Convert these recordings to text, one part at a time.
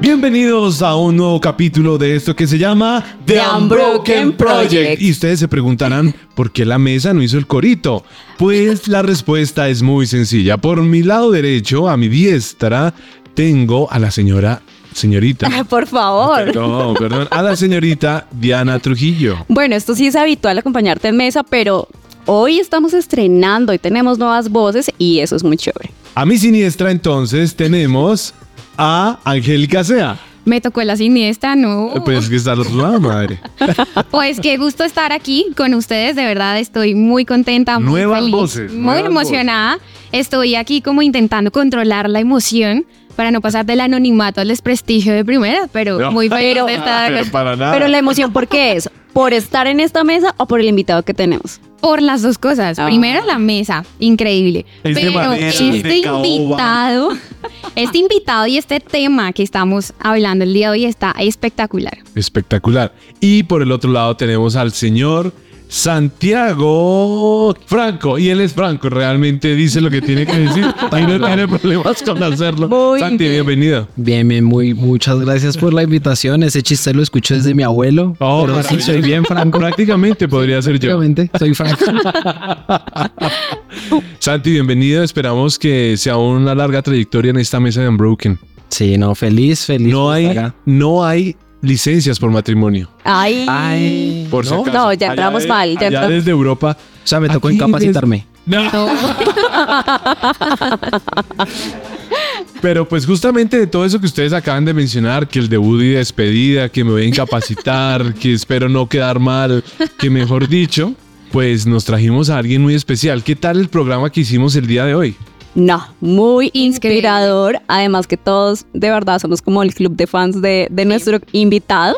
Bienvenidos a un nuevo capítulo de esto que se llama The Unbroken Project. Y ustedes se preguntarán por qué la mesa no hizo el corito. Pues la respuesta es muy sencilla. Por mi lado derecho, a mi diestra, tengo a la señora señorita. Por favor. Perdón, perdón. A la señorita Diana Trujillo. Bueno, esto sí es habitual acompañarte en mesa, pero hoy estamos estrenando y tenemos nuevas voces y eso es muy chévere. A mi siniestra entonces tenemos a Angélica Sea. Me tocó la siniestra, no. Pues es que está al otro lado, madre. Pues qué gusto estar aquí con ustedes, de verdad estoy muy contenta, muy Nuevas feliz, voces, muy nuevas emocionada. Estoy aquí como intentando controlar la emoción para no pasar del anonimato al desprestigio de primera, pero No. muy feliz Pero- de estar Pero para nada. Pero la emoción, ¿por qué es? ¿Por estar en esta mesa o por el invitado que tenemos? por las dos cosas. Ah. Primero la mesa, increíble. Es Pero este invitado, este invitado y este tema que estamos hablando el día de hoy está espectacular. Espectacular. Y por el otro lado tenemos al señor Santiago Franco. Y él es Franco, realmente dice lo que tiene que decir. Y no tiene problemas con hacerlo. Muy Santi, bienvenido. Bien, bien, muy, muchas gracias por la invitación. Ese chiste lo escucho desde mi abuelo. Oh, pero sí, soy bien franco. Prácticamente podría ser yo. Prácticamente, soy franco. Santi, bienvenido. Esperamos que sea una larga trayectoria en esta mesa de Unbroken. Sí, no, feliz, feliz. No hay, acá. no hay licencias por matrimonio. Ay. Ay, Por si ¿no? acaso. No, ya entramos mal, ya allá entramos- desde Europa. O sea, me tocó incapacitarme. No. Pero pues justamente de todo eso que ustedes acaban de mencionar, que el debut y despedida, que me voy a incapacitar, que espero no quedar mal, que mejor dicho, pues nos trajimos a alguien muy especial. ¿Qué tal el programa que hicimos el día de hoy? No, muy Increíble. inspirador. Además que todos de verdad somos como el club de fans de, de nuestro invitado.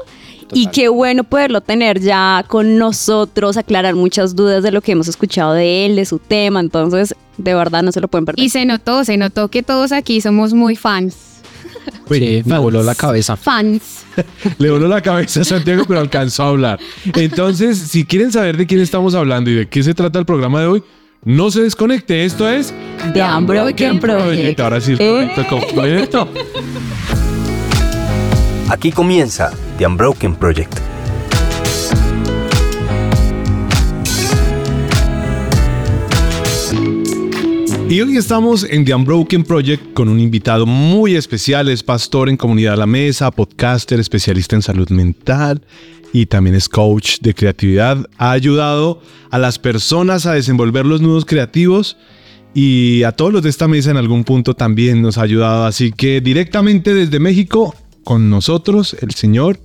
Y qué bueno poderlo tener ya con nosotros, aclarar muchas dudas de lo que hemos escuchado de él, de su tema. Entonces, de verdad no se lo pueden perder. Y se notó, se notó que todos aquí somos muy fans. Sí, me voló la cabeza. Fans. Le voló la cabeza a Santiago, pero alcanzó a hablar. Entonces, si quieren saber de quién estamos hablando y de qué se trata el programa de hoy, no se desconecte. Esto es The Unbroken Project. Ahora sí, el Eh. Aquí comienza The Unbroken Project. Y hoy estamos en The Unbroken Project con un invitado muy especial. Es pastor en Comunidad a la Mesa, podcaster, especialista en salud mental y también es coach de creatividad. Ha ayudado a las personas a desenvolver los nudos creativos y a todos los de esta mesa en algún punto también nos ha ayudado. Así que directamente desde México con nosotros el señor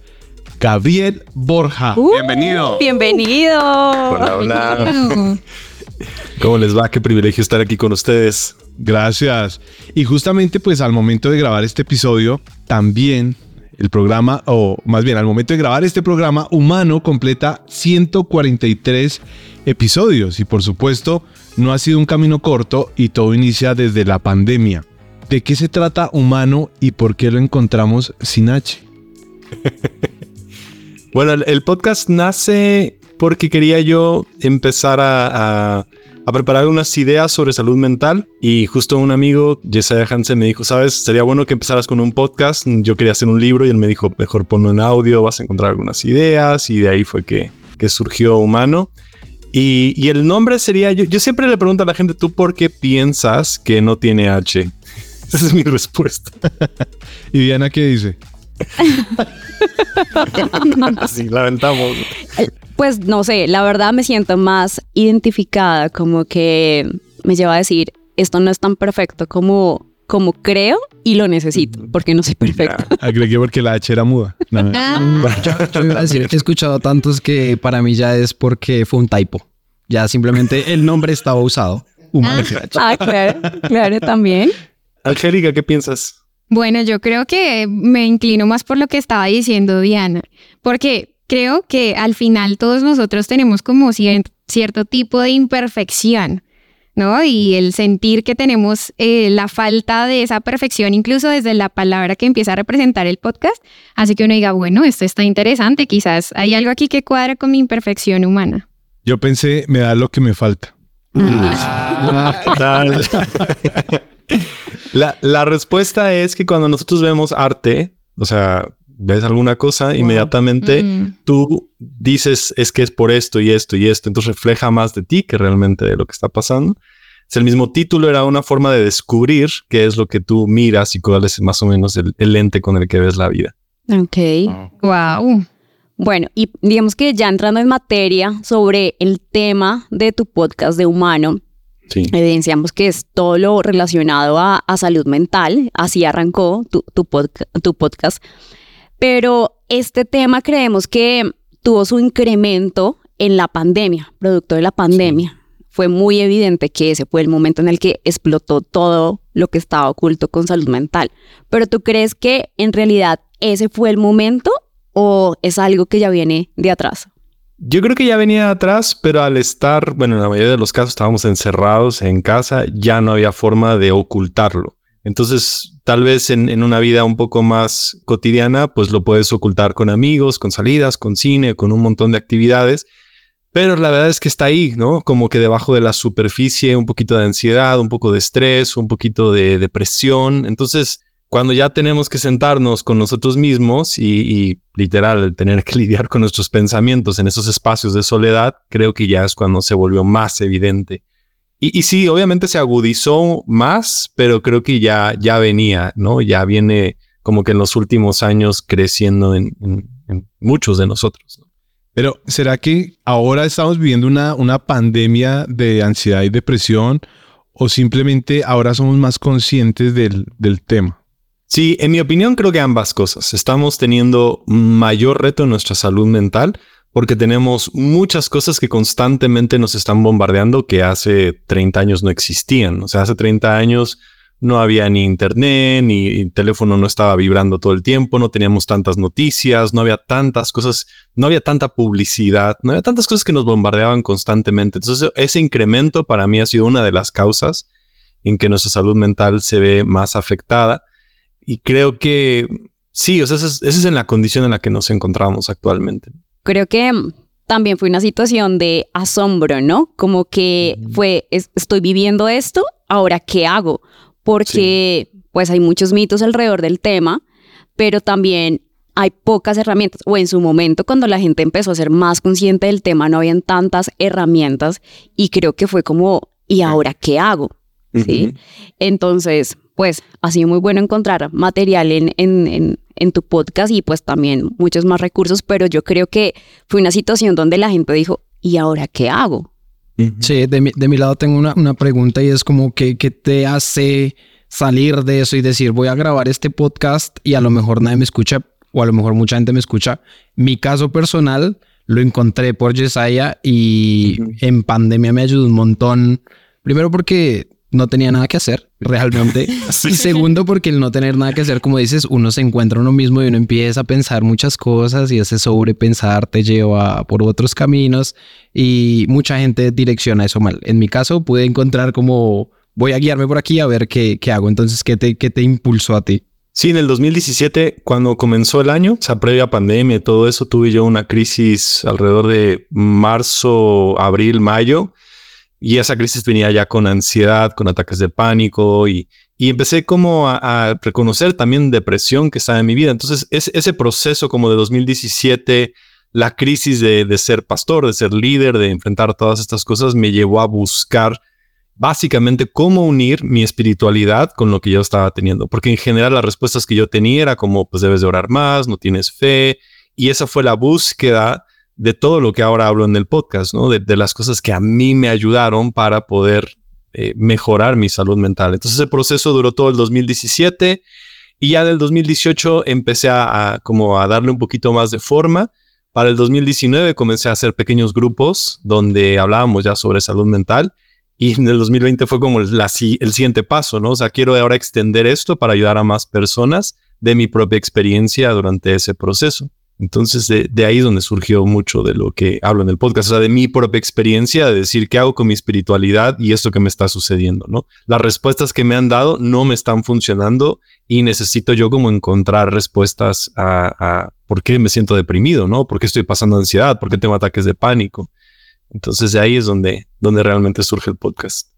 Gabriel Borja. Uh, Bienvenido. Bienvenido. Hola, hola. ¿Cómo les va? Qué privilegio estar aquí con ustedes. Gracias. Y justamente pues al momento de grabar este episodio, también el programa, o más bien al momento de grabar este programa, Humano completa 143 episodios. Y por supuesto, no ha sido un camino corto y todo inicia desde la pandemia. ¿De qué se trata Humano y por qué lo encontramos sin H? Bueno, el, podcast nace porque quería yo empezar a, a- a preparar unas ideas sobre salud mental y justo un amigo, Jesiah Hansen, me dijo, sabes, sería bueno que empezaras con un podcast. Yo quería hacer un libro y él me dijo, mejor ponlo en audio, vas a encontrar algunas ideas y de ahí fue que, que surgió Humano. Y, y el nombre sería, yo, yo siempre le pregunto a la gente, ¿tú por qué piensas que no tiene H? Esa es mi respuesta. ¿Y Diana qué dice? Así lamentamos. Pues no sé, la verdad me siento más identificada, como que me lleva a decir, esto no es tan perfecto como, como creo y lo necesito, porque no soy perfecta. Agregué porque la H era muda. No, Yo iba a decir que he escuchado tantos que para mí ya es porque fue un typo. Ya simplemente el nombre estaba usado. Humano. Ah, claro, claro, también. Angélica, ¿qué piensas? Bueno, yo creo que me inclino más por lo que estaba diciendo Diana, porque creo que al final todos nosotros tenemos como cier- cierto tipo de imperfección, ¿no? Y el sentir que tenemos eh, la falta de esa perfección, incluso desde la palabra que empieza a representar el podcast, hace que uno diga, bueno, esto está interesante, quizás hay algo aquí que cuadra con mi imperfección humana. Yo pensé, me da lo que me falta. Tal. La, la respuesta es que cuando nosotros vemos arte, O sea, ves alguna cosa, inmediatamente Mm. tú dices es que es por esto y esto y esto, entonces refleja más de ti que realmente de lo que está pasando. Es el mismo título, era una forma de descubrir qué es lo que tú miras y cuál es más o menos el, el lente con el que ves la vida. Ok. Wow. Bueno, y digamos que ya entrando en materia sobre el tema de tu podcast de humano, Sí. evidenciamos que es todo lo relacionado a, a salud mental, así arrancó tu, tu, podca- tu podcast, pero este tema creemos que tuvo su incremento en la pandemia, producto de la pandemia. Fue muy evidente que ese fue el momento en el que explotó todo lo que estaba oculto con salud mental. Pero tú crees que en realidad ese fue el momento o es algo que ya viene de atrás? Yo creo que ya venía atrás, pero al estar, bueno, en la mayoría de los casos estábamos encerrados en casa, ya no había forma de ocultarlo. Entonces, tal vez en, en una vida un poco más cotidiana, pues lo puedes ocultar con amigos, con salidas, con cine, con un montón de actividades. Pero la verdad es que está ahí, ¿no? Como que debajo de la superficie, un poquito de ansiedad, un poco de estrés, un poquito de depresión. Entonces, cuando ya tenemos que sentarnos con nosotros mismos y, literal tener que lidiar con nuestros pensamientos en esos espacios de soledad, creo que ya es cuando se volvió más evidente. Y, sí, obviamente se agudizó más, pero creo que ya, ya venía, ¿no? Ya viene como que en los últimos años creciendo en, muchos de nosotros. ¿no? Pero ¿será que ahora estamos viviendo una, una pandemia de ansiedad y depresión o simplemente ahora somos más conscientes del, del tema? Sí, en mi opinión creo que ambas cosas. Estamos teniendo mayor reto en nuestra salud mental porque tenemos muchas cosas que constantemente nos están bombardeando que hace 30 años no existían. O sea, hace 30 años no había ni internet, ni el teléfono no estaba vibrando todo el tiempo, no teníamos tantas noticias, no había tantas cosas, no había tanta publicidad, no había tantas cosas que nos bombardeaban constantemente. Entonces, ese incremento para mí ha sido una de las causas en que nuestra salud mental se ve más afectada. Y creo que sí, o sea, esa es, esa es en la condición en la que nos encontramos actualmente. Creo que mm, también fue una situación de asombro, ¿no? Como que fue, es- estoy viviendo esto, ahora qué hago? Porque pues hay muchos mitos alrededor del tema, pero también hay pocas herramientas, o en su momento cuando la gente empezó a ser más consciente del tema, no habían tantas herramientas y creo que fue como, ¿y ahora qué hago? ¿Sí? Entonces, pues ha sido muy bueno encontrar material en, en, en, en tu podcast y pues también muchos más recursos, pero yo creo que fue una situación donde la gente dijo, ¿y ahora qué hago? Sí, de mi, de mi lado tengo una, una pregunta y es como que, ¿qué te hace salir de eso y decir voy a grabar este podcast y a lo mejor nadie me escucha o a lo mejor mucha gente me escucha? Mi caso personal lo encontré por Yesaya y Ujú. en pandemia me ayudó un montón. Primero porque no tenía nada que hacer realmente. Y segundo porque el no tener nada que hacer, como dices, uno se encuentra uno mismo y uno empieza a pensar muchas cosas y ese sobrepensar te lleva por otros caminos y mucha gente direcciona eso mal. En mi caso pude encontrar como voy a guiarme por aquí a ver qué, qué hago. Entonces, ¿qué te, ¿qué te impulsó a ti? Sí, en el 2017, cuando comenzó el año, o sea, previa pandemia y todo eso, tuve yo una crisis alrededor de marzo, abril, mayo. Y esa crisis venía ya con ansiedad, con ataques de pánico y, y empecé como a, reconocer también depresión que estaba en mi vida. Entonces, es, ese proceso como de 2017, la crisis de, de ser pastor, de ser líder, de enfrentar todas estas cosas, me llevó a buscar básicamente cómo unir mi espiritualidad con lo que yo estaba teniendo. Porque en general las respuestas que yo tenía era como, pues debes de orar más, no tienes fe. Y esa fue la búsqueda de todo lo que ahora hablo en el podcast, ¿no? De, las cosas que a mí me ayudaron para poder eh, mejorar mi salud mental. Entonces ese proceso duró todo el 2017 y ya del 2018 empecé a, como a darle un poquito más de forma. Para el 2019 comencé a hacer pequeños grupos donde hablábamos ya sobre salud mental y en el 2020 fue como la, el siguiente paso, ¿no? O sea, quiero ahora extender esto para ayudar a más personas de mi propia experiencia durante ese proceso. Entonces, de, ahí es donde surgió mucho de lo que hablo en el podcast, o sea, de mi propia experiencia, de decir qué hago con mi espiritualidad y esto que me está sucediendo, ¿no? Las respuestas que me han dado no me están funcionando y necesito yo como encontrar respuestas a, a por qué me siento deprimido, ¿no? ¿Por qué estoy pasando ansiedad? ¿Por qué tengo ataques de pánico? Entonces de ahí es donde, donde realmente surge el podcast.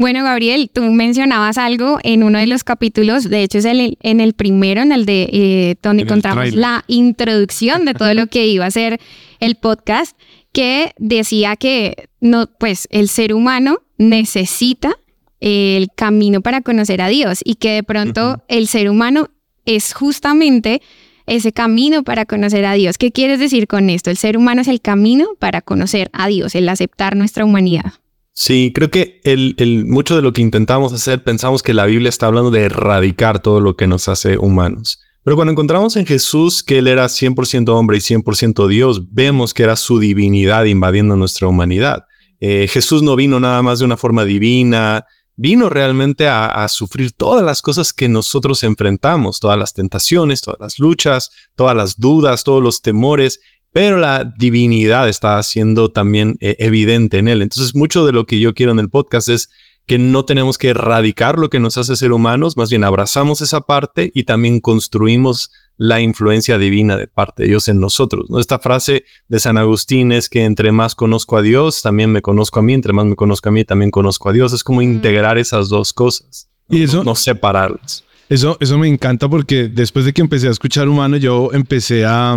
Bueno, Gabriel, tú mencionabas algo en uno de los capítulos, de hecho es el, en el primero, en el de eh, donde encontramos la introducción de todo lo que iba a ser el podcast, que decía que no, pues el ser humano necesita el camino para conocer a Dios y que de pronto el ser humano es justamente ese camino para conocer a Dios. ¿Qué quieres decir con esto? El ser humano es el camino para conocer a Dios, el aceptar nuestra humanidad. Sí, creo que el, mucho de lo que intentamos hacer, pensamos que la Biblia está hablando de erradicar todo lo que nos hace humanos. Pero cuando encontramos en Jesús que Él era 100% hombre y 100% Dios, vemos que era su divinidad invadiendo nuestra humanidad. Eh, Jesús no vino nada más de una forma divina, vino realmente a, sufrir todas las cosas que nosotros enfrentamos, todas las tentaciones, todas las luchas, todas las dudas, todos los temores pero la divinidad está siendo también eh, evidente en él. Entonces, mucho de lo que yo quiero en el podcast es que no tenemos que erradicar lo que nos hace ser humanos, más bien abrazamos esa parte y también construimos la influencia divina de parte de Dios en nosotros. ¿no? Esta frase de San Agustín es que entre más conozco a Dios, también me conozco a mí, entre más me conozco a mí, también conozco a Dios. Es como integrar esas dos cosas. Y eso, no, separarlas. Eso, eso me encanta porque después de que empecé a escuchar humano, yo empecé a,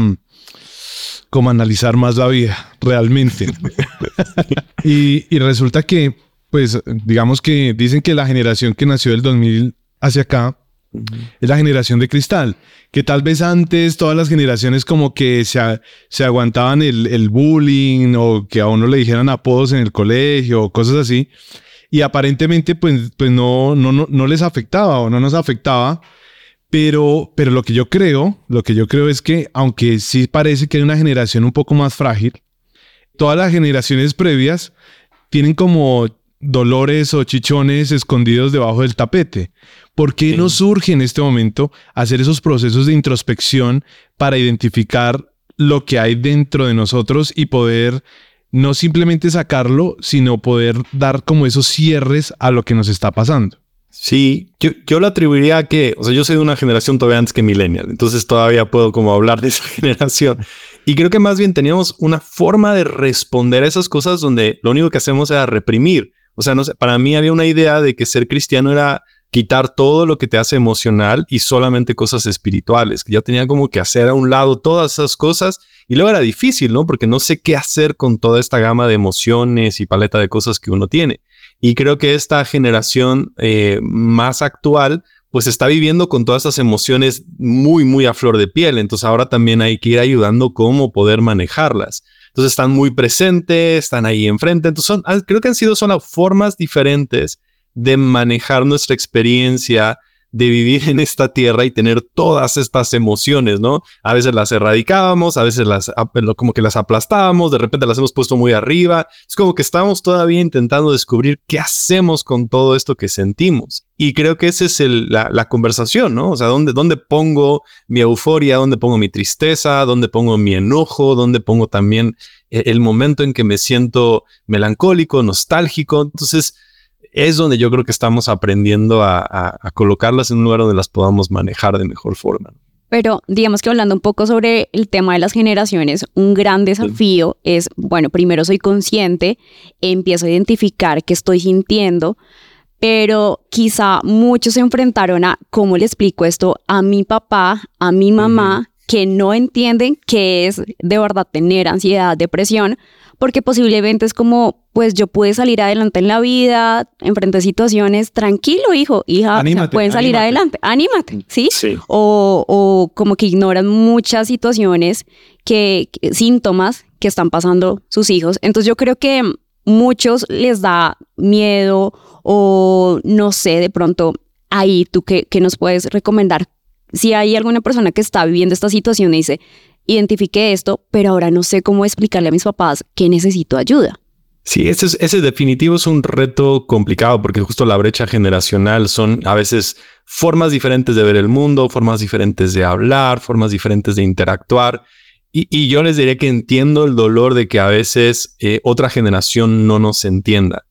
como analizar más la vida realmente. y, y, resulta que, pues, digamos que dicen que la generación que nació del 2000 hacia acá es la generación de cristal, que tal vez antes todas las generaciones como que se, se aguantaban el, el, bullying o que a uno le dijeran apodos en el colegio o cosas así. Y aparentemente pues, pues no, no, no, no les afectaba o no nos afectaba pero, pero lo que yo creo, lo que yo creo es que, aunque sí parece que hay una generación un poco más frágil, todas las generaciones previas tienen como dolores o chichones escondidos debajo del tapete. ¿Por qué no surge en este momento hacer esos procesos de introspección para identificar lo que hay dentro de nosotros y poder no simplemente sacarlo, sino poder dar como esos cierres a lo que nos está pasando? Sí, yo, yo lo atribuiría a que, o sea, yo soy de una generación todavía antes que millennial, entonces todavía puedo como hablar de esa generación. Y creo que más bien teníamos una forma de responder a esas cosas donde lo único que hacemos era reprimir. O sea, no sé, para mí había una idea de que ser cristiano era quitar todo lo que te hace emocional y solamente cosas espirituales, que ya tenía como que hacer a un lado todas esas cosas y luego era difícil, ¿no? Porque no sé qué hacer con toda esta gama de emociones y paleta de cosas que uno tiene. Y creo que esta generación eh, más actual, pues está viviendo con todas esas emociones muy, muy a flor de piel. Entonces ahora también hay que ir ayudando cómo poder manejarlas. Entonces están muy presentes, están ahí enfrente. Entonces ah, creo que han sido son formas diferentes de manejar nuestra experiencia de vivir en esta tierra y tener todas estas emociones, ¿no? A veces las erradicábamos, a veces las como que las aplastábamos, de repente las hemos puesto muy arriba. Es como que estamos todavía intentando descubrir qué hacemos con todo esto que sentimos. Y creo que esa es la, la, conversación, ¿no? O sea, ¿dónde, ¿dónde pongo mi euforia? ¿Dónde pongo mi tristeza? ¿Dónde pongo mi enojo? ¿Dónde pongo también eh, el momento en que me siento melancólico, nostálgico? Entonces, es donde yo creo que estamos aprendiendo a, colocarlas en un lugar donde las podamos manejar de mejor forma. Pero digamos que hablando un poco sobre el tema de las generaciones, un gran desafío es, bueno, primero soy consciente, empiezo a identificar qué estoy sintiendo, pero quizá muchos se enfrentaron a cómo le explico esto a mi papá, a mi mamá, que no entienden qué es de verdad tener ansiedad, depresión, porque posiblemente es como, pues yo pude salir adelante en la vida, enfrenté situaciones, tranquilo hijo, hija, pueden salir adelante, anímate, ¿sí? O, o, como que ignoran muchas situaciones, que, síntomas que están pasando sus hijos. Entonces yo creo que muchos les da miedo o no sé, de pronto ahí tú qué, qué nos puedes recomendar si hay alguna persona que está viviendo esta situación y dice, identifiqué esto, pero ahora no sé cómo explicarle a mis papás que necesito ayuda. Sí, ese, es, ese definitivo es un reto complicado porque justo la brecha generacional son a veces formas diferentes de ver el mundo, formas diferentes de hablar, formas diferentes de interactuar. Y, yo les diría que entiendo el dolor de que a veces eh, otra generación no nos entienda.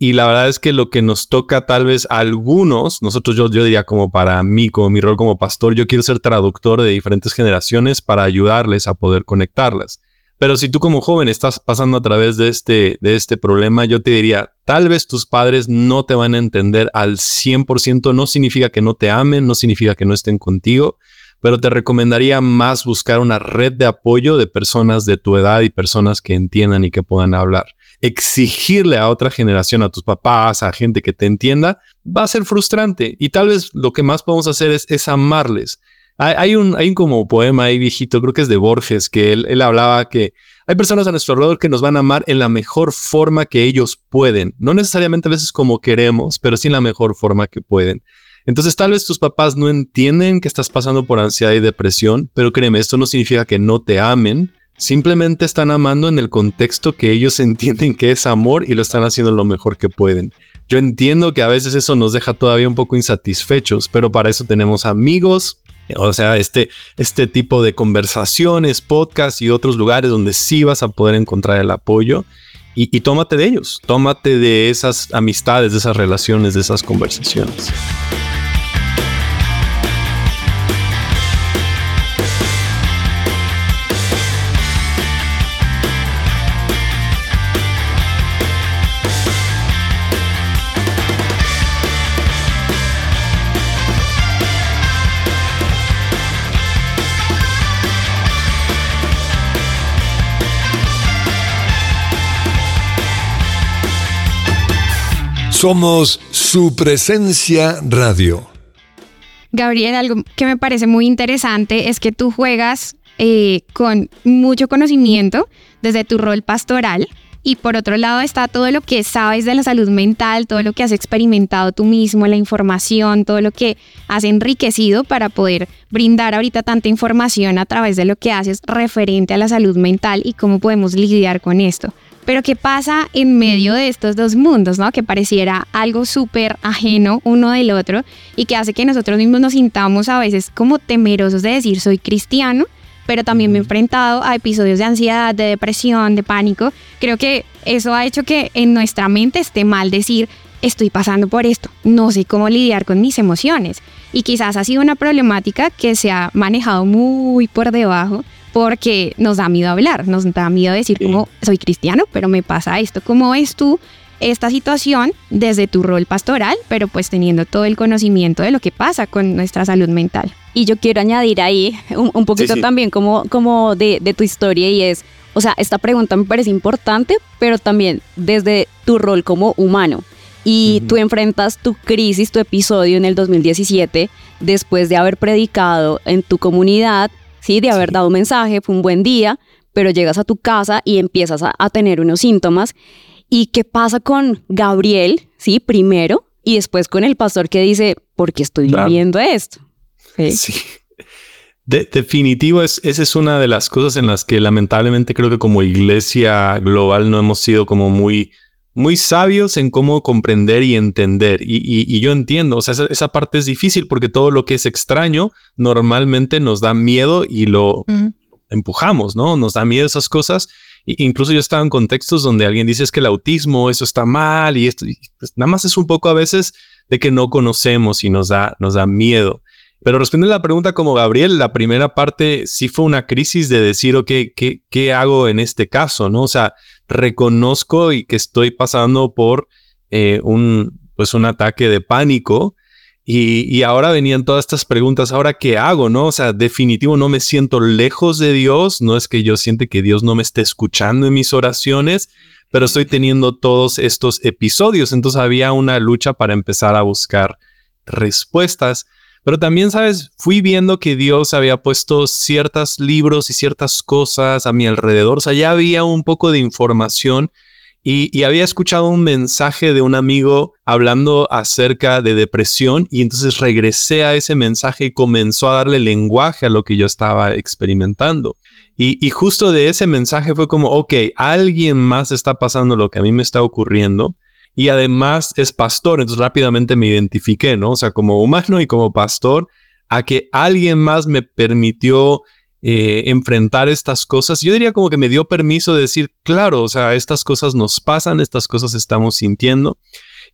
Y la verdad es que lo que nos toca tal vez a algunos, nosotros yo, yo diría como para mí, como mi rol como pastor, yo quiero ser traductor de diferentes generaciones para ayudarles a poder conectarlas. Pero si tú como joven estás pasando a través de este, de este problema, yo te diría, tal vez tus padres no te van a entender al 100%, no significa que no te amen, no significa que no estén contigo, pero te recomendaría más buscar una red de apoyo de personas de tu edad y personas que entiendan y que puedan hablar. Exigirle a otra generación, a tus papás, a gente que te entienda, va a ser frustrante y tal vez lo que más podemos hacer es, es amarles hay, un, hay un como poema ahí viejito, creo que es de Borges, que él, él hablaba que hay personas a nuestro alrededor que nos van a amar en la mejor forma que ellos pueden. No necesariamente a veces como queremos, pero sí en la mejor forma que pueden. Entonces tal vez tus papás no entienden que estás pasando por ansiedad y depresión, pero créeme, esto no significa que no te amen. Simplemente están amando en el contexto que ellos entienden que es amor y lo están haciendo lo mejor que pueden. Yo entiendo que a veces eso nos deja todavía un poco insatisfechos, pero para eso tenemos amigos, o sea, este, este tipo de conversaciones, podcasts y otros lugares donde sí vas a poder encontrar el apoyo. Y, tómate de ellos, tómate de esas amistades, de esas relaciones, de esas conversaciones. Somos su presencia radio. Gabriel, algo que me parece muy interesante es que tú juegas eh, con mucho conocimiento desde tu rol pastoral y por otro lado está todo lo que sabes de la salud mental, todo lo que has experimentado tú mismo, la información, todo lo que has enriquecido para poder brindar ahorita tanta información a través de lo que haces referente a la salud mental y cómo podemos lidiar con esto. Pero ¿qué pasa en medio de estos dos mundos, ¿no? Que pareciera algo súper ajeno uno del otro y que hace que nosotros mismos nos sintamos a veces como temerosos de decir soy cristiano, pero también me he enfrentado a episodios de ansiedad, de depresión, de pánico. Creo que eso ha hecho que en nuestra mente esté mal decir estoy pasando por esto, no sé cómo lidiar con mis emociones. Y quizás ha sido una problemática que se ha manejado muy por debajo porque nos da miedo hablar, nos da miedo decir como soy cristiano, pero me pasa esto. ¿Cómo ves tú esta situación desde tu rol pastoral, pero pues teniendo todo el conocimiento de lo que pasa con nuestra salud mental? Y yo quiero añadir ahí un, poquito también como, como de, de tu historia y es, o sea, esta pregunta me parece importante, pero también desde tu rol como humano. Y tú enfrentas tu crisis, tu episodio en el 2017, después de haber predicado en tu comunidad ¿sí? De haber dado un mensaje, fue un buen día, pero llegas a tu casa y empiezas a, tener unos síntomas. ¿Y qué pasa con Gabriel, sí? Primero, y después con el pastor que dice, ¿por qué estoy viviendo esto? Sí. definitivo, es, esa es una de las cosas en las que lamentablemente creo que como iglesia global no hemos sido como muy, muy sabios en cómo comprender y entender. Y, yo entiendo, o sea, esa, parte es difícil porque todo lo que es extraño normalmente nos da miedo y lo empujamos, ¿no? Nos da miedo esas cosas. incluso yo estaba en contextos donde alguien dice es que el autismo, eso está mal y esto, pues nada más es un poco a veces de que no conocemos y nos da, nos da miedo. Pero respondiendo a la pregunta como Gabriel, la primera parte sí fue una crisis de decir, ok, ¿qué, qué hago en este caso? ¿No? O sea, reconozco y que estoy pasando por eh, un, pues un ataque de pánico. Y, ahora venían todas estas preguntas, ¿ahora qué hago? ¿No? O sea, definitivo no me siento lejos de Dios, no es que yo siente que Dios no me esté escuchando en mis oraciones, pero estoy teniendo todos estos episodios, entonces había una lucha para empezar a buscar respuestas. Pero también, sabes, fui viendo que Dios había puesto ciertos libros y ciertas cosas a mi alrededor. O sea, ya había un poco de información y, había escuchado un mensaje de un amigo hablando acerca de depresión y entonces regresé a ese mensaje y comenzó a darle lenguaje a lo que yo estaba experimentando. Y, y, justo de ese mensaje fue como, ok, alguien más está pasando lo que a mí me está ocurriendo y además es pastor, entonces rápidamente me identifiqué, ¿no? O sea, como humano y como pastor, a que alguien más me permitió eh, enfrentar estas cosas. Yo diría como que me dio permiso de decir, claro, o sea, estas cosas nos pasan, estas cosas estamos sintiendo.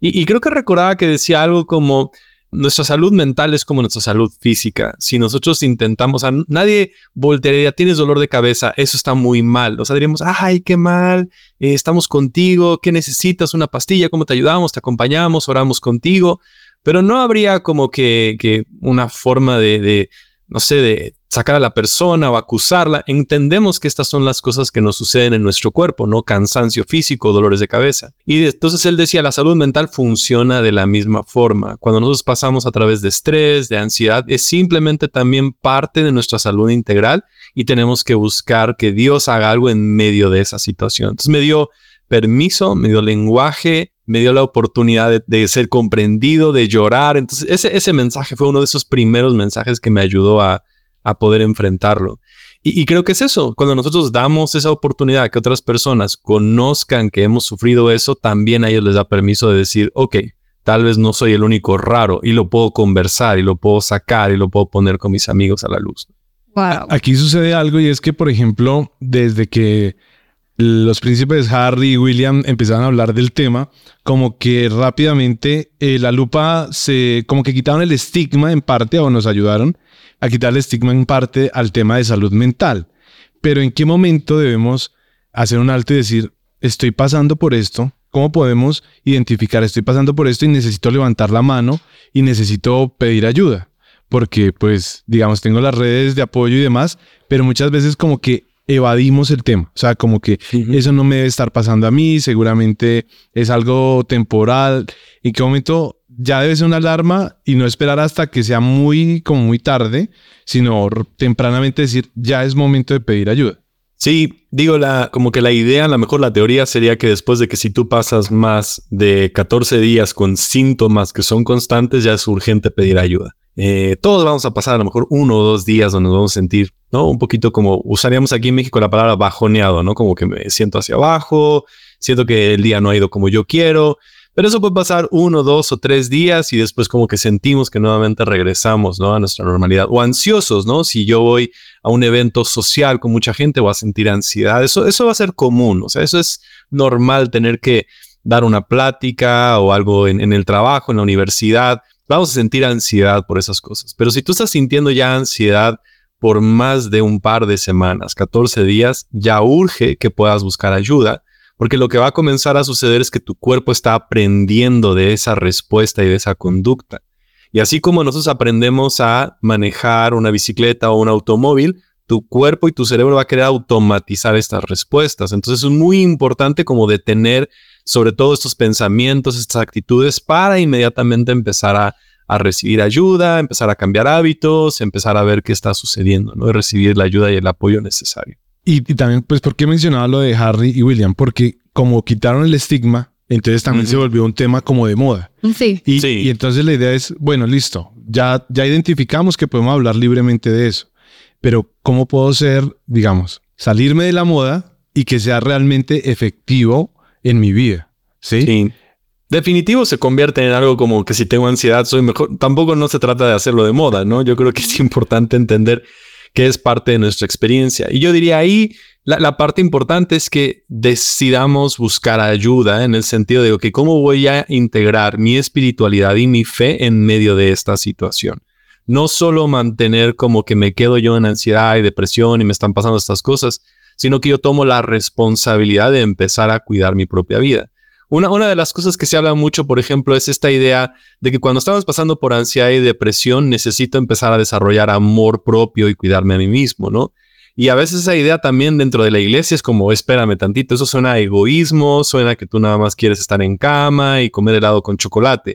Y, y creo que recordaba que decía algo como, nuestra salud mental es como nuestra salud física. Si nosotros intentamos, sea, nadie voltearía, tienes dolor de cabeza, eso está muy mal. O sea, diríamos, ay, qué mal, eh, estamos contigo, ¿qué necesitas? Una pastilla, ¿cómo te ayudamos? Te acompañamos, oramos contigo. Pero no habría como que, que una forma de, no sé, de sacar a la persona o acusarla. Entendemos que estas son las cosas que nos suceden en nuestro cuerpo, ¿no? Cansancio físico, dolores de cabeza. Y entonces él decía, la salud mental funciona de la misma forma. Cuando nosotros pasamos a través de estrés, de ansiedad, es simplemente también parte de nuestra salud integral y tenemos que buscar que Dios haga algo en medio de esa situación. Entonces me dio permiso, me dio lenguaje, me dio la oportunidad de, ser comprendido, de llorar. Entonces ese, ese mensaje fue uno de esos primeros mensajes que me ayudó a, a poder enfrentarlo. Y, creo que es eso, cuando nosotros damos esa oportunidad que otras personas conozcan que hemos sufrido eso, también a ellos les da permiso de decir, ok, tal vez no soy el único raro y lo puedo conversar y lo puedo sacar y lo puedo poner con mis amigos a la luz. Aquí sucede algo y es que, por ejemplo, desde que los príncipes Harry y William empezaron a hablar del tema, como que rápidamente eh, la lupa se, como que quitaron el estigma en parte o nos ayudaron a quitar el estigma en parte al tema de salud mental. Pero ¿en qué momento debemos hacer un alto y decir, estoy pasando por esto? ¿Cómo podemos identificar, estoy pasando por esto y necesito levantar la mano y necesito pedir ayuda? Porque pues, digamos, tengo las redes de apoyo y demás, pero muchas veces como que evadimos el tema. O sea, como que eso no me debe estar pasando a mí, seguramente es algo temporal. ¿En qué momento ya debe ser una alarma y no esperar hasta que sea muy, como muy tarde, sino tempranamente decir, ya es momento de pedir ayuda. Sí, digo, la, como que la idea, a lo mejor la teoría sería que después de que si tú pasas más de 14 días con síntomas que son constantes, ya es urgente pedir ayuda. Eh, todos vamos a pasar a lo mejor uno o dos días donde nos vamos a sentir, ¿no? Un poquito como usaríamos aquí en México la palabra bajoneado, ¿no? Como que me siento hacia abajo, siento que el día no ha ido como yo quiero. Pero eso puede pasar uno, dos o tres días y después como que sentimos que nuevamente regresamos ¿no? a nuestra normalidad. O ansiosos, ¿no? Si yo voy a un evento social con mucha gente voy a sentir ansiedad. Eso, eso va a ser común. O sea, eso es normal tener que dar una plática o algo en, en el trabajo, en la universidad. Vamos a sentir ansiedad por esas cosas. Pero si tú estás sintiendo ya ansiedad por más de un par de semanas, 14 días, ya urge que puedas buscar ayuda porque lo que va a comenzar a suceder es que tu cuerpo está aprendiendo de esa respuesta y de esa conducta. Y así como nosotros aprendemos a manejar una bicicleta o un automóvil, tu cuerpo y tu cerebro va a querer automatizar estas respuestas. Entonces es muy importante como detener sobre todo estos pensamientos, estas actitudes para inmediatamente empezar a, recibir ayuda, empezar a cambiar hábitos, empezar a ver qué está sucediendo, ¿no? Y recibir la ayuda y el apoyo necesario. Y, también, pues, ¿por qué mencionaba lo de Harry y William? Porque como quitaron el estigma, entonces también se volvió un tema como de moda. Sí. Y, y, entonces la idea es, bueno, listo, ya, ya identificamos que podemos hablar libremente de eso, pero ¿cómo puedo ser, digamos, salirme de la moda y que sea realmente efectivo en mi vida? Sí. sí. Definitivo se convierte en algo como que si tengo ansiedad soy mejor. Tampoco no se trata de hacerlo de moda, ¿no? Yo creo que es importante entender que es parte de nuestra experiencia. Y yo diría ahí, la, parte importante es que decidamos buscar ayuda en el sentido de, que ¿cómo voy a integrar mi espiritualidad y mi fe en medio de esta situación? No solo mantener como que me quedo yo en ansiedad y depresión y me están pasando estas cosas, sino que yo tomo la responsabilidad de empezar a cuidar mi propia vida. Una, de las cosas que se habla mucho, por ejemplo, es esta idea de que cuando estamos pasando por ansiedad y depresión, necesito empezar a desarrollar amor propio y cuidarme a mí mismo, ¿no? Y a veces esa idea también dentro de la iglesia es como, espérame tantito, eso suena a egoísmo, suena que tú nada más quieres estar en cama y comer helado con chocolate.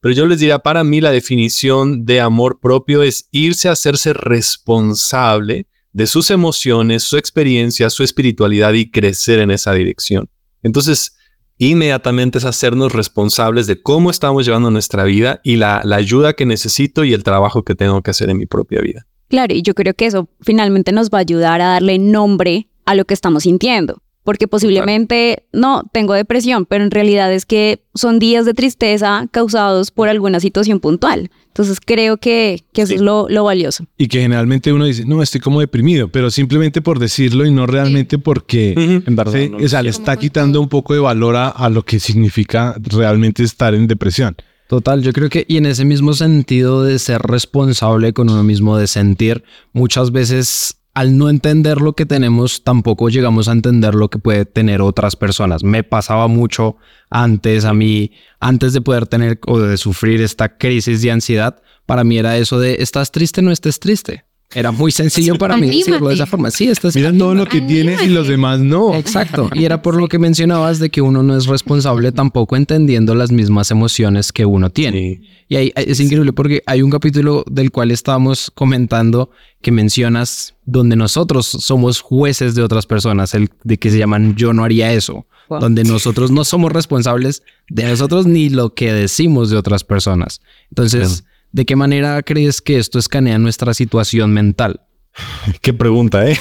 Pero yo les diría, para mí la definición de amor propio es irse a hacerse responsable de sus emociones, su experiencia, su espiritualidad y crecer en esa dirección. Entonces, inmediatamente es hacernos responsables de cómo estamos llevando nuestra vida y la, ayuda que necesito y el trabajo que tengo que hacer en mi propia vida. Claro, y yo creo que eso finalmente nos va a ayudar a darle nombre a lo que estamos sintiendo porque posiblemente no tengo depresión, pero en realidad es que son días de tristeza causados por alguna situación puntual. Entonces creo que, que eso es lo, lo, valioso. Y que generalmente uno dice, no, estoy como deprimido, pero simplemente por decirlo y no realmente porque en verdad o sea, le está quitando un poco de valor a, a, lo que significa realmente estar en depresión. Total, yo creo que, y en ese mismo sentido de ser responsable con uno mismo, de sentir, muchas veces al no entender lo que tenemos, tampoco llegamos a entender lo que puede tener otras personas. Me pasaba mucho antes a mí, antes de poder tener o de sufrir esta crisis de ansiedad, para mí era eso de, estás triste, no estés triste. Era muy sencillo para mí decirlo de esa forma. Sí, estás Mira todo lo que tienes y los demás no. Exacto. Y era por lo que mencionabas de que uno no es responsable tampoco entendiendo las mismas emociones que uno tiene. Y ahí es increíble porque hay un capítulo del cual estábamos comentando que mencionas donde nosotros somos jueces de otras personas, el de que se llaman yo no haría eso, donde nosotros no somos responsables de nosotros ni lo que decimos de otras personas. Entonces, ¿De qué manera crees que esto escanea nuestra situación mental? Qué pregunta, ¿eh?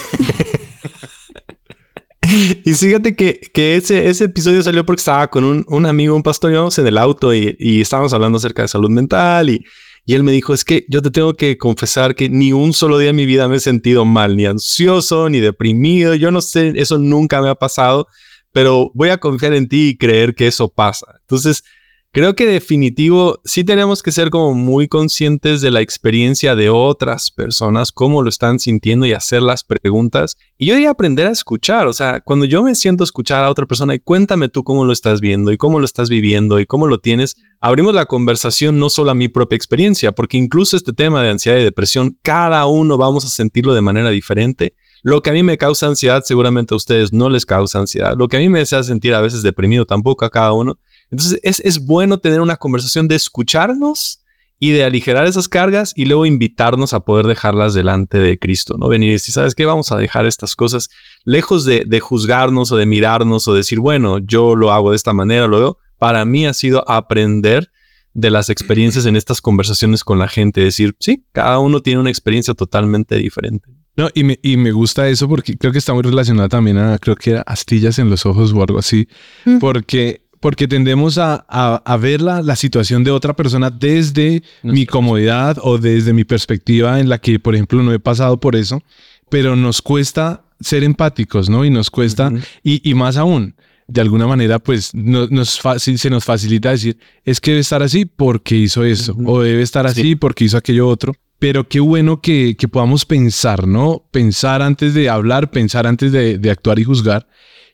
y fíjate que, ese, episodio salió porque estaba con un, amigo, un pastor, en el auto y, y, estábamos hablando acerca de salud mental y, y él me dijo, es que yo te tengo que confesar que ni un solo día en mi vida me he sentido mal, ni ansioso, ni deprimido, yo no sé, eso nunca me ha pasado, pero voy a confiar en ti y creer que eso pasa. Entonces, Creo que definitivo sí tenemos que ser como muy conscientes de la experiencia de otras personas, cómo lo están sintiendo y hacer las preguntas. Y yo diría aprender a escuchar, o sea, cuando yo me siento escuchar a otra persona y cuéntame tú cómo lo estás viendo y cómo lo estás viviendo y cómo lo tienes, abrimos la conversación no solo a mi propia experiencia, porque incluso este tema de ansiedad y depresión, cada uno vamos a sentirlo de manera diferente. Lo que a mí me causa ansiedad, seguramente a ustedes no les causa ansiedad. Lo que a mí me hace sentir a veces deprimido, tampoco a cada uno. Entonces es, bueno tener una conversación de escucharnos y de aligerar esas cargas y luego invitarnos a poder dejarlas delante de Cristo, ¿no? Venir y decir, ¿sabes qué? Vamos a dejar estas cosas lejos de, juzgarnos o de mirarnos o decir, bueno, yo lo hago de esta manera, luego, para mí ha sido aprender de las experiencias en estas conversaciones con la gente, decir, sí, cada uno tiene una experiencia totalmente diferente. No, y me, y me gusta eso porque creo que está muy relacionada también a, creo que era astillas en los ojos o algo así, mm. porque porque tendemos a, a, ver la, situación de otra persona desde mi comodidad o desde mi perspectiva en la que, por ejemplo, no he pasado por eso, pero nos cuesta ser empáticos, ¿no? Y nos cuesta, y, más aún, de alguna manera, pues nos se nos facilita decir, es que debe estar así porque hizo eso, o debe estar así porque hizo aquello otro. Pero qué bueno que, que, podamos pensar, ¿no? Pensar antes de hablar, pensar antes de, de actuar y juzgar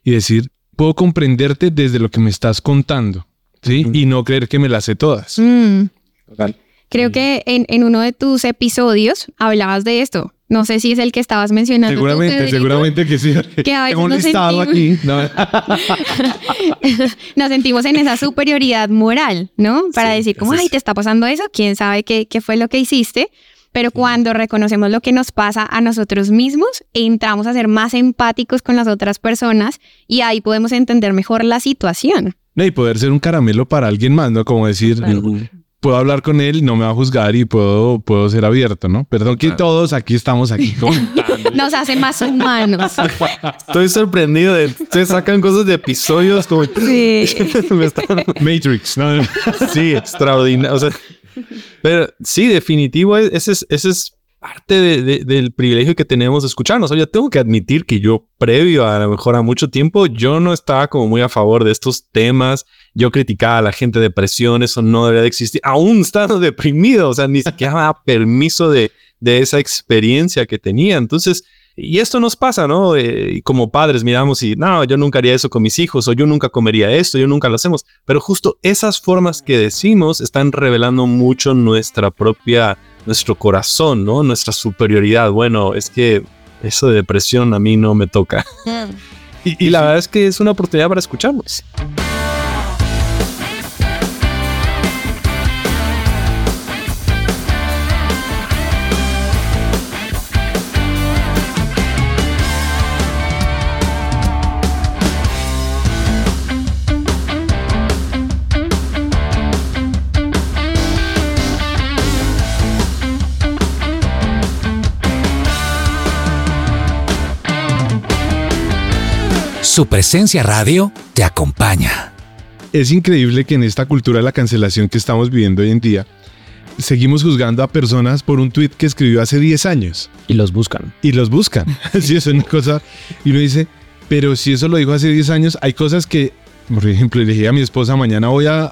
y decir, puedo comprenderte desde lo que me estás contando, ¿sí? Y no creer que me las sé todas. Mm. Creo que en, uno de tus episodios hablabas de esto. No sé si es el que estabas mencionando. Seguramente, seguramente que sí. Que a veces nos sentimos... aquí. nos sentimos en esa superioridad moral, ¿no? Para decir, como, ay, te está pasando eso, quién sabe qué, qué fue lo que hiciste. Pero cuando reconocemos lo que nos pasa a nosotros mismos, entramos a ser más empáticos con las otras personas y ahí podemos entender mejor la situación. y poder ser un caramelo para alguien más, ¿no? Como decir, puedo hablar con él, no me va a juzgar y puedo, puedo ser abierto, ¿no? Perdón que todos aquí estamos aquí Nos hace más humanos. Estoy sorprendido de ustedes sacan cosas de episodios como sí. Matrix, ¿no? Sí, extraordinario. O sea, pero sí, definitivo, ese es, ese es parte del privilegio que tenemos de escucharnos. O sea, tengo que admitir que yo, previo a lo mejor a mucho tiempo, yo no estaba como muy a favor de estos temas. Yo criticaba a la gente de depresión, eso no debería de existir, aún estando deprimido. O sea, ni siquiera me daba permiso de, de esa experiencia que tenía. Entonces, y esto nos pasa, ¿no? Eh, como padres miramos y, no, yo nunca haría eso con mis hijos, o yo nunca comería esto, yo nunca lo hacemos. Pero justo esas formas que decimos están revelando mucho nuestra propia, nuestro corazón, ¿no? Nuestra superioridad. Bueno, es que eso de depresión a mí no me toca. Mm. y, y la verdad es que es una oportunidad para escucharnos. Su presencia radio te acompaña. Es increíble que en esta cultura de la cancelación que estamos viviendo hoy en día, seguimos juzgando a personas por un tweet que escribió hace 10 años. Y los buscan. Y los buscan. sí, es una cosa. Y uno dice, pero si eso lo dijo hace 10 años, hay cosas que, por ejemplo, le dije a mi esposa, mañana voy a,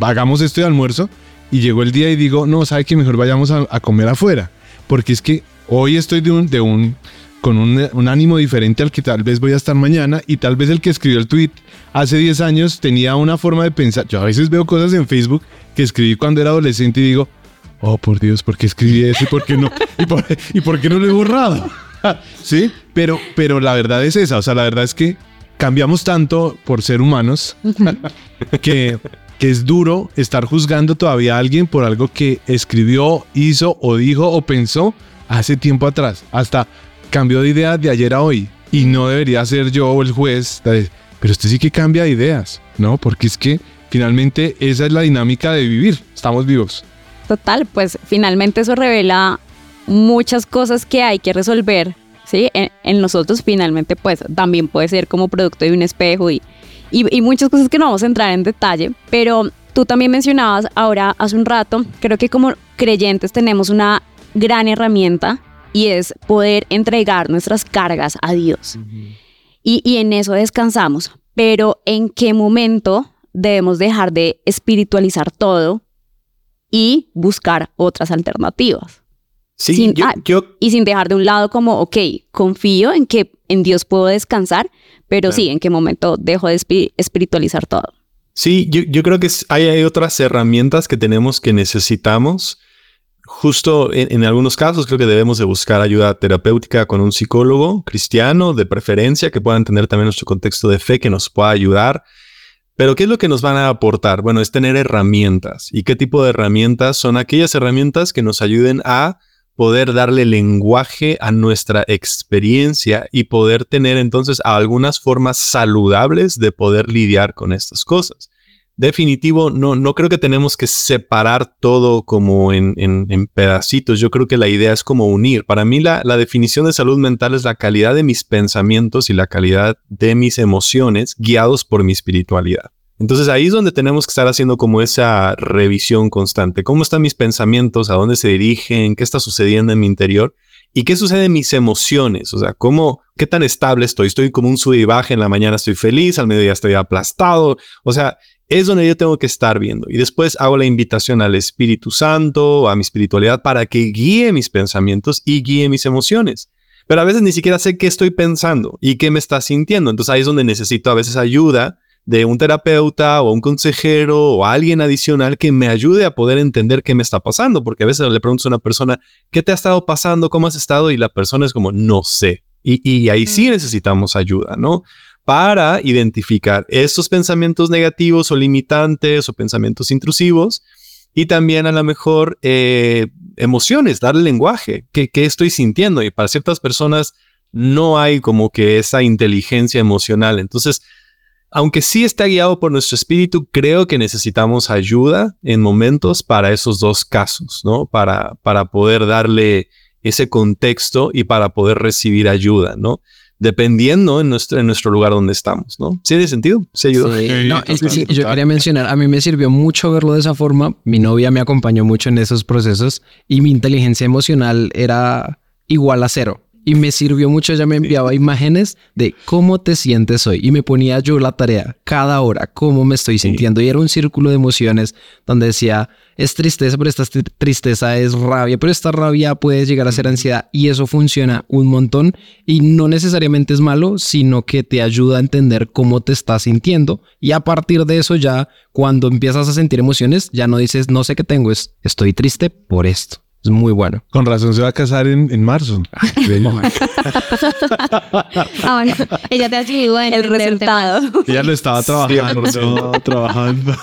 hagamos esto de almuerzo. Y llegó el día y digo, no, ¿sabe que mejor vayamos a, a comer afuera? Porque es que hoy estoy de un, de un, con un, un ánimo diferente al que tal vez voy a estar mañana y tal vez el que escribió el tweet hace 10 años tenía una forma de pensar. Yo a veces veo cosas en Facebook que escribí cuando era adolescente y digo, oh por Dios, ¿por qué escribí eso y por qué no, y por, y por qué no lo he borrado? sí, pero, pero la verdad es esa, o sea, la verdad es que cambiamos tanto por ser humanos que, que es duro estar juzgando todavía a alguien por algo que escribió, hizo o dijo o pensó hace tiempo atrás. Hasta cambió de idea de ayer a hoy. Y no debería ser yo o el juez. Pero usted sí que cambia de ideas, ¿no? Porque es que finalmente esa es la dinámica de vivir. Estamos vivos. Total, pues finalmente eso revela muchas cosas que hay que resolver, ¿sí? En, en nosotros finalmente pues también puede ser como producto de un espejo y, y, y muchas cosas que no vamos a entrar en detalle, pero tú también mencionabas ahora hace un rato, creo que como creyentes tenemos una gran herramienta y es poder entregar nuestras cargas a Dios. Y, y en eso descansamos, pero ¿en qué momento debemos dejar de espiritualizar todo y buscar otras alternativas. Sí, Sin- yo, ah, yo- Y sin dejar de un lado como, ok, confío en que en Dios puedo descansar, pero Claro. sí, en qué momento dejo de espi- espiritualizar todo. Sí, yo, yo creo que hay otras herramientas que tenemos que necesitamos. Justo en, algunos casos creo que debemos de buscar ayuda terapéutica con un psicólogo cristiano de preferencia que pueda entender también nuestro contexto de fe que nos pueda ayudar. Pero ¿qué es lo que nos van a aportar? Bueno, es tener herramientas. ¿Y qué tipo de herramientas? Son aquellas herramientas que nos ayuden a poder darle lenguaje a nuestra experiencia y poder tener entonces algunas formas saludables de poder lidiar con estas cosas. Definitivo, no, no creo que tenemos que separar todo como en, en- en pedacitos. Yo creo que la idea es como unir. Para mí la, la definición de salud mental es la calidad de mis pensamientos y la calidad de mis emociones guiados por mi espiritualidad. Entonces ahí es donde tenemos que estar haciendo como esa revisión constante. ¿Cómo están mis pensamientos? ¿A dónde se dirigen? ¿Qué está sucediendo en mi interior? ¿Y qué sucede en mis emociones? O sea, ¿cómo, qué tan estable estoy? Estoy como un sub y baja, en la mañana estoy feliz, al mediodía estoy aplastado. O sea, es donde yo tengo que estar viendo. Y después hago la invitación al Espíritu Santo, a mi espiritualidad, para que guíe mis pensamientos y guíe mis emociones. Pero a veces ni siquiera sé qué estoy pensando y qué me está sintiendo. Entonces ahí es donde necesito a veces ayuda de un terapeuta o un consejero o alguien adicional que me ayude a poder entender qué me está pasando. Porque a veces le pregunto a una persona, ¿qué te ha estado pasando? ¿Cómo has estado? Y la persona es como, no sé. Y, y ahí sí necesitamos ayuda, ¿no? Para identificar estos pensamientos negativos o limitantes o pensamientos intrusivos y también a lo mejor eh, emociones, darle lenguaje, ¿qué, qué estoy sintiendo? Y para ciertas personas no hay como que esa inteligencia emocional. Entonces, aunque sí está guiado por nuestro espíritu, creo que necesitamos ayuda en momentos para esos dos casos, ¿no? Para, para poder darle ese contexto y para poder recibir ayuda, ¿no? Dependiendo en nuestro, en nuestro lugar donde estamos, ¿no? ¿Sí tiene sentido? ¿Se ayudó? Sí, Sí, no, total, es que sí, yo quería mencionar, a mí me sirvió mucho verlo de esa forma. Mi novia me acompañó mucho en esos procesos y mi inteligencia emocional era igual a cero. Y me sirvió mucho, ella me enviaba imágenes de cómo te sientes hoy y me ponía yo la tarea cada hora, cómo me estoy sintiendo. Y era un círculo de emociones donde decía, es tristeza, pero esta tri- tristeza es rabia, pero esta rabia puede llegar a ser ansiedad y eso funciona un montón. Y no necesariamente es malo, sino que te ayuda a entender cómo te estás sintiendo. Y a partir de eso ya cuando empiezas a sentir emociones ya no dices no sé qué tengo, es estoy triste por esto. Es muy bueno. Con razón se va a casar en, en marzo. Ah, no. Ella te ayudó a El resultado. Ella lo estaba trabajando, trabajando.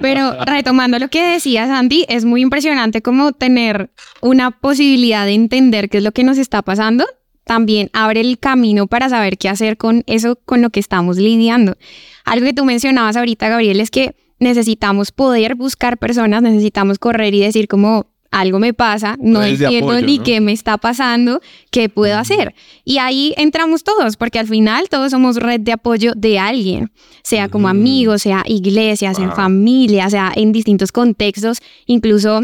Pero retomando lo que decías, Andy, es muy impresionante como tener una posibilidad de entender qué es lo que nos está pasando. También abre el camino para saber qué hacer con eso, con lo que estamos lidiando. Algo que tú mencionabas ahorita, Gabriel, es que necesitamos poder buscar personas, necesitamos correr y decir como algo me pasa, no Redes entiendo apoyo, ni ¿no? qué me está pasando, qué puedo hacer. Y ahí entramos todos, porque al final todos somos red de apoyo de alguien, sea como amigos, sea iglesia, sea en familia, sea en distintos contextos, incluso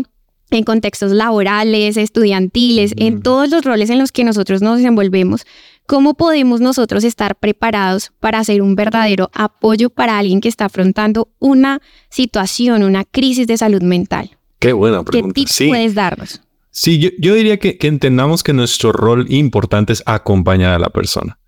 en contextos laborales, estudiantiles, en todos los roles en los que nosotros nos desenvolvemos ¿Cómo podemos nosotros estar preparados para ser un verdadero apoyo para alguien que está afrontando una situación, una crisis de salud mental? Qué buena ¿Qué pregunta. tips sí. puedes darnos? Sí, yo, yo diría que, que entendamos que nuestro rol importante es acompañar a la persona.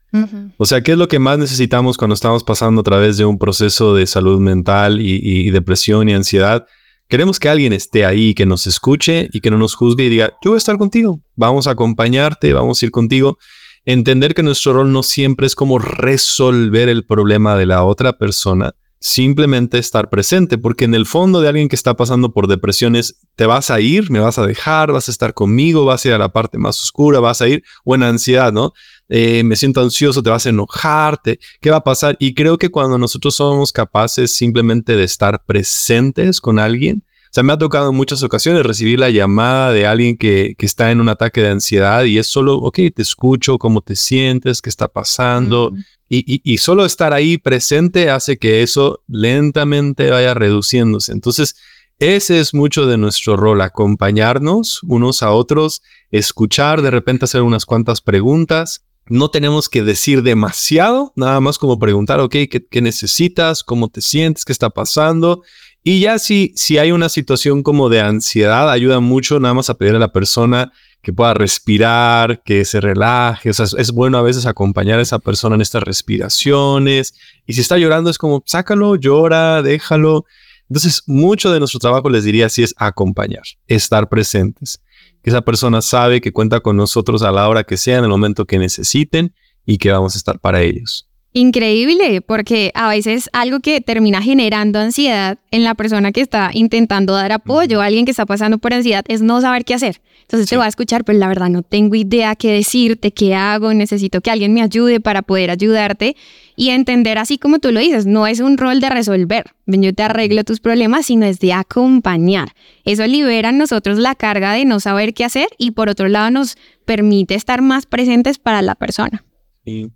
O sea, ¿qué es lo que más necesitamos cuando estamos pasando a través de un proceso de salud mental y, y depresión y ansiedad? Queremos que alguien esté ahí, que nos escuche y que no nos juzgue y diga, yo voy a estar contigo, vamos a acompañarte, vamos a ir contigo. Entender que nuestro rol no siempre es como resolver el problema de la otra persona, simplemente estar presente, porque en el fondo de alguien que está pasando por depresiones, te vas a ir, me vas a dejar, vas a estar conmigo, vas a ir a la parte más oscura, vas a ir, en ansiedad, ¿no? Eh, me siento ansioso, te vas a enojarte, ¿qué va a pasar? Y creo que cuando nosotros somos capaces simplemente de estar presentes con alguien, o sea, me ha tocado en muchas ocasiones recibir la llamada de alguien que, que está en un ataque de ansiedad y es solo, ok, te escucho, cómo te sientes, qué está pasando. Y, solo estar ahí presente hace que eso lentamente vaya reduciéndose. Entonces, ese es mucho de nuestro rol, acompañarnos unos a otros, escuchar, de repente hacer unas cuantas preguntas. No tenemos que decir demasiado, nada más como preguntar, ok, ¿qué, qué necesitas? ¿Cómo te sientes? ¿Qué está pasando? Y ya si, si hay una situación como de ansiedad, ayuda mucho nada más a pedir a la persona que pueda respirar, que se relaje. O sea, es, bueno a veces acompañar a esa persona en estas respiraciones. Y si está llorando, es como, sácalo, llora, déjalo. Entonces, mucho de nuestro trabajo, les diría así, es acompañar, estar presentes. Que esa persona sabe que cuenta con nosotros a la hora que sea, en el momento que necesiten y que vamos a estar para ellos. Increíble, porque a veces algo que termina generando ansiedad en la persona que está intentando dar apoyo, alguien que está pasando por ansiedad, es no saber qué hacer. Entonces te voy a escuchar, pero la verdad no tengo idea qué decirte, qué hago, necesito que alguien me ayude para poder ayudarte y entender así como tú lo dices, no es un rol de resolver, ven yo te arreglo tus problemas, sino es de acompañar. Eso libera en nosotros la carga de no saber qué hacer y por otro lado nos permite estar más presentes para la persona. Y,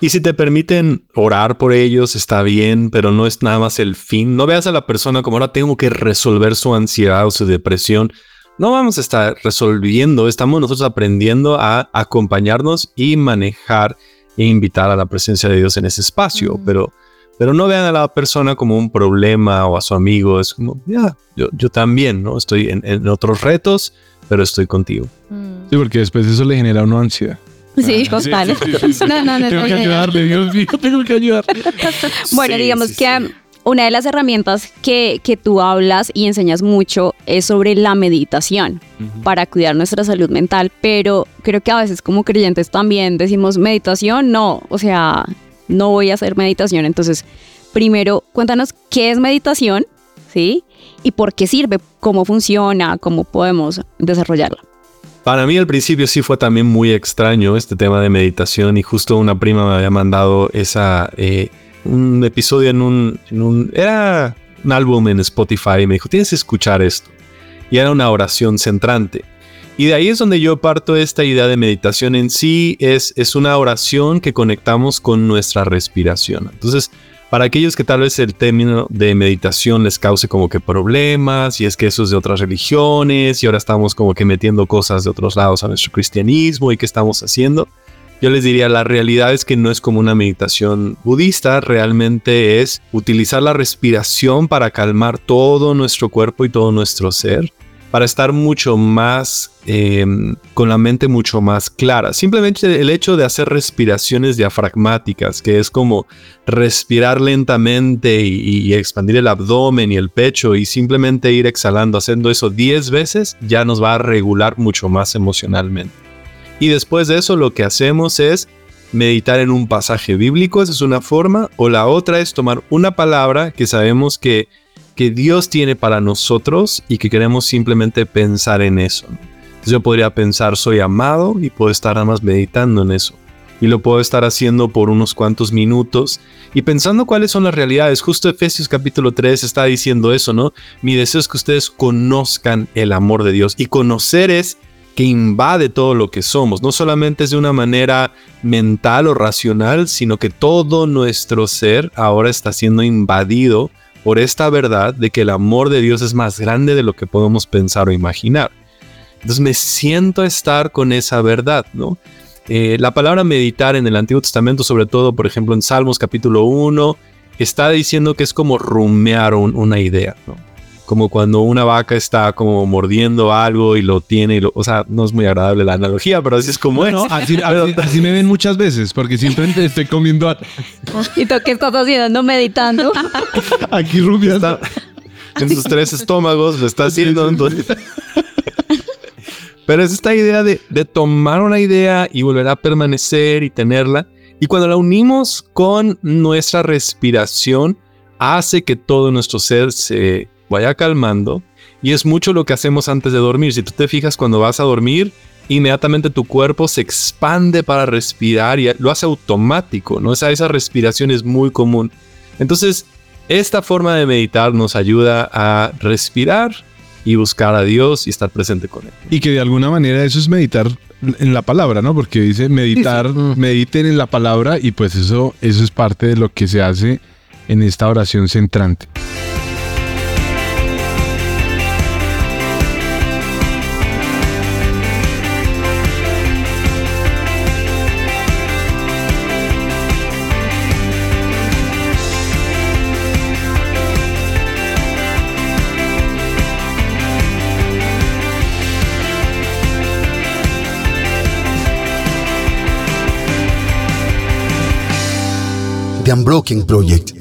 y si te permiten orar por ellos, está bien, pero no es nada más el fin. No veas a la persona como ahora tengo que resolver su ansiedad o su depresión. No vamos a estar resolviendo, estamos nosotros aprendiendo a acompañarnos y manejar e invitar a la presencia de Dios en ese espacio, Mm. pero, pero no vean a la persona como un problema o a su amigo, es como, ya, yo, yo también, ¿no? Estoy en, en otros retos, pero estoy contigo. Sí, porque después eso le genera a uno ansiedad. Sí, total. No, no, no. Tengo que ayudarle, Dios mío, tengo que ayudar. Bueno, digamos que una de las herramientas que, que tú hablas y enseñas mucho es sobre la meditación para cuidar nuestra salud mental, pero creo que a veces como creyentes también decimos meditación, no, o sea, no voy a hacer meditación. Entonces, primero, cuéntanos qué es meditación, ¿sí? Y por qué sirve, cómo funciona, cómo podemos desarrollarla. Para mí al principio sí fue también muy extraño este tema de meditación y justo una prima me había mandado esa eh, un episodio en un, en un era un álbum en Spotify y me dijo tienes que escuchar esto y era una oración centrante. Y de ahí es donde yo parto esta idea de meditación en sí es es una oración que conectamos con nuestra respiración. Entonces para aquellos que tal vez el término de meditación les cause como que problemas y es que eso es de otras religiones y ahora estamos como que metiendo cosas de otros lados a nuestro cristianismo y qué estamos haciendo. Yo les diría, la realidad es que no es como una meditación budista, realmente es utilizar la respiración para calmar todo nuestro cuerpo y todo nuestro ser, para estar mucho más, eh, con la mente mucho más clara. Simplemente el hecho de hacer respiraciones diafragmáticas, que es como respirar lentamente y, y expandir el abdomen y el pecho y simplemente ir exhalando, haciendo eso 10 veces, ya nos va a regular mucho más emocionalmente. Y después de eso lo que hacemos es meditar en un pasaje bíblico, esa es una forma, o la otra es tomar una palabra que sabemos que, que Dios tiene para nosotros y que queremos simplemente pensar en eso. Yo podría pensar, soy amado y puedo estar nada más meditando en eso. Y lo puedo estar haciendo por unos cuantos minutos y pensando cuáles son las realidades. Justo Efesios capítulo 3 está diciendo eso, ¿no? Mi deseo es que ustedes conozcan el amor de Dios. Y conocer es que invade todo lo que somos. No solamente es de una manera mental o racional, sino que todo nuestro ser ahora está siendo invadido por esta verdad de que el amor de Dios es más grande de lo que podemos pensar o imaginar. Entonces me siento estar con esa verdad, ¿no? Eh, la palabra meditar en el Antiguo Testamento, sobre todo, por ejemplo, en Salmos capítulo 1, está diciendo que es como rumear una idea, ¿no? Como cuando una vaca está como mordiendo algo y lo tiene, y lo, o sea, no es muy agradable la analogía, pero así es como es. Así, así, me ven muchas veces, porque siempre estoy comiendo. ¿Y tú qué estás haciendo? Meditando. Aquí rumiando. en sus tres estómagos, lo está haciendo. Pero es esta idea de, de tomar una idea y volver a permanecer y tenerla. Y cuando la unimos con nuestra respiración, hace que todo nuestro ser se vaya calmando. Y es mucho lo que hacemos antes de dormir. Si tú te fijas cuando vas a dormir, inmediatamente tu cuerpo se expande para respirar y lo hace automático, ¿no? Esa, esa respiración es muy común. Entonces, esta forma de meditar nos ayuda a respirar y buscar a Dios y estar presente con Él. Y que de alguna manera eso es meditar en la palabra, ¿no? Porque dice meditar, mm. mediten en la palabra y pues eso, eso es parte de lo que se hace en esta oración centrante. The Unbroken Project